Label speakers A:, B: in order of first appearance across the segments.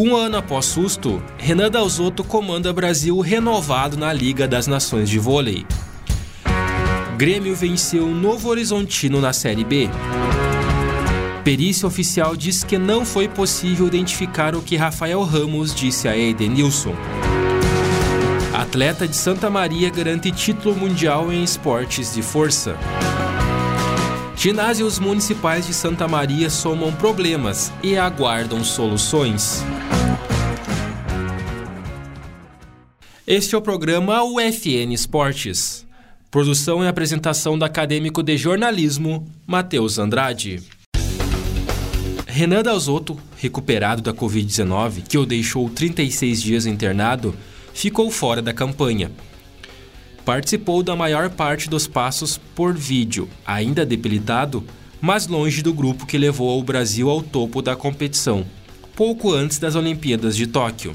A: Um
B: ano após susto, Renan Dalzotto comanda Brasil renovado na Liga das Nações de Vôlei. Grêmio venceu Novo Horizontino na Série B. Perícia oficial diz que não foi possível identificar o que Rafael Ramos disse a Edenilson. Atleta de Santa Maria garante título mundial em esportes de força. Ginásios municipais de Santa Maria somam problemas e aguardam soluções. Este é o programa UFN Esportes. Produção e apresentação do acadêmico de jornalismo, Matheus Andrade. Renan Dalzotto, recuperado da Covid-19, que o deixou 36 dias internado, ficou fora da campanha. Participou da maior parte dos passos por vídeo, ainda debilitado, mas longe do grupo que levou o Brasil ao topo da competição, pouco antes das Olimpíadas de Tóquio.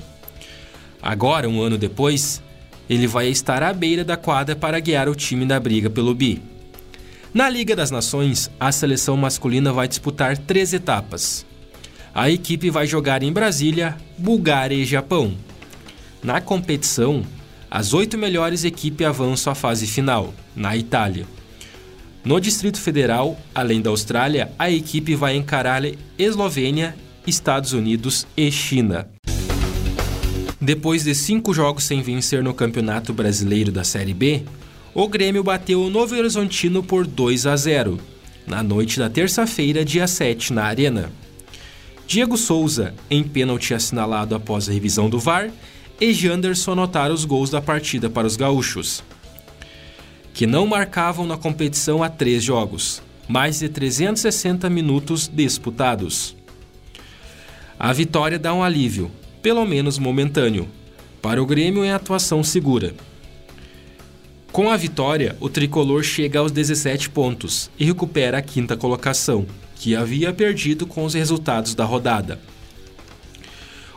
B: Agora, um ano depois, ele vai estar à beira da quadra para guiar o time na briga pelo bi. Na Liga das Nações, a seleção masculina vai disputar três etapas. A equipe vai jogar em Brasília, Bulgária e Japão. Na competição, as oito melhores equipes avançam à fase final, na Itália. No Distrito Federal, além da Austrália, a equipe vai encarar Eslovênia, Estados Unidos e China. Depois de cinco jogos sem vencer no Campeonato Brasileiro da Série B, o Grêmio bateu o Novo Horizontino por 2 a 0, na noite da terça-feira, dia 7, na Arena. Diego Souza, em pênalti assinalado após a revisão do VAR, e Janderson anotaram os gols da partida para os gaúchos, que não marcavam na competição há três jogos, mais de 360 minutos disputados. A vitória dá um alívio, pelo menos momentâneo. Para o Grêmio é atuação segura. Com a vitória, o tricolor chega aos 17 pontos e recupera a quinta colocação, que havia perdido com os resultados da rodada.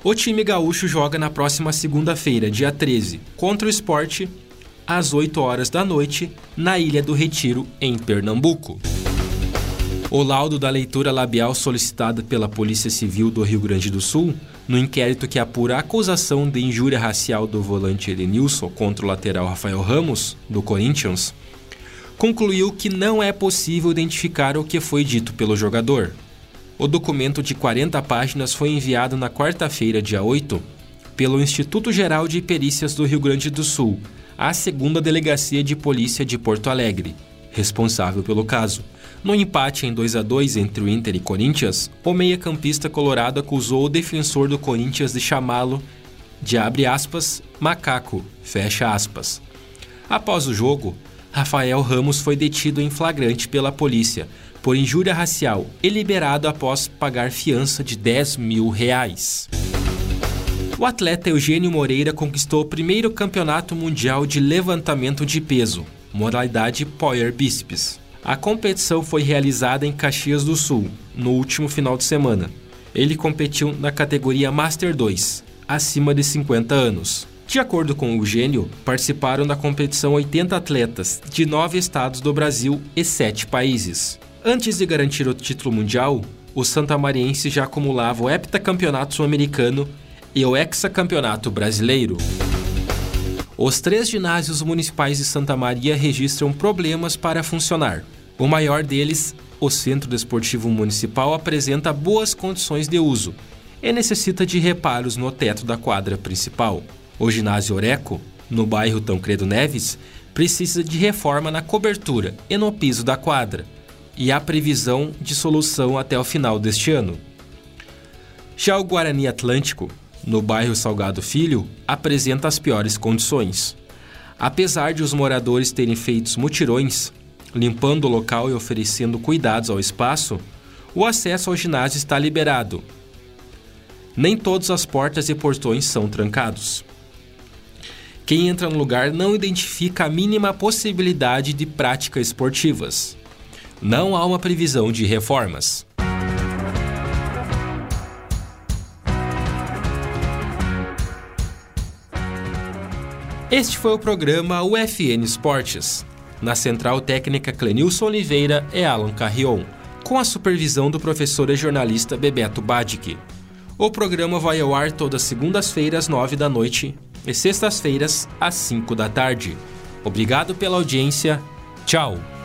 B: O time gaúcho joga na próxima segunda-feira, dia 13, contra o esporte, às 8 horas da noite, na Ilha do Retiro, em Pernambuco. O laudo da leitura labial solicitada pela Polícia Civil do Rio Grande do Sul, no inquérito que apura a acusação de injúria racial do volante Edenilson contra o lateral Rafael Ramos, do Corinthians, concluiu que não é possível identificar o que foi dito pelo jogador. O documento de 40 páginas foi enviado na quarta-feira, dia 8, pelo Instituto Geral de Perícias do Rio Grande do Sul, à segunda Delegacia de Polícia de Porto Alegre, responsável pelo caso. No empate em 2 a 2 entre o Inter e Corinthians, o meia-campista colorado acusou o defensor do Corinthians de chamá-lo de aspas, macaco, aspas. Após o jogo, Rafael Ramos foi detido em flagrante pela polícia por injúria racial e liberado após pagar fiança de 10 mil reais. O atleta Eugênio Moreira conquistou o primeiro campeonato mundial de levantamento de peso, modalidade Power Bíceps. A competição foi realizada em Caxias do Sul, no último final de semana. Ele competiu na categoria Master 2, acima de 50 anos. De acordo com o Eugênio, participaram da competição 80 atletas de nove estados do Brasil e sete países. Antes de garantir o título mundial, o santamariense já acumulava o heptacampeonato sul-americano e o hexacampeonato brasileiro. Os três ginásios municipais de Santa Maria registram problemas para funcionar. O maior deles, o Centro Desportivo Municipal, apresenta boas condições de uso e necessita de reparos no teto da quadra principal. O ginásio Oreco, no bairro Tancredo Neves, precisa de reforma na cobertura e no piso da quadra, e há previsão de solução até o final deste ano. Já o Guarani Atlântico, no bairro Salgado Filho, apresenta as piores condições. Apesar de os moradores terem feito mutirões, limpando o local e oferecendo cuidados ao espaço, o acesso ao ginásio está liberado. Nem todas as portas e portões são trancados. Quem entra no lugar não identifica a mínima possibilidade de práticas esportivas. Não há uma previsão de reformas. Este foi o programa UFN Esportes. Na central técnica Clenilson Oliveira é Alan Carrion, com a supervisão do professor e jornalista Bebeto Badic. O programa vai ao ar todas segundas-feiras, às nove da noite e sextas-feiras, às cinco da tarde. Obrigado pela audiência. Tchau!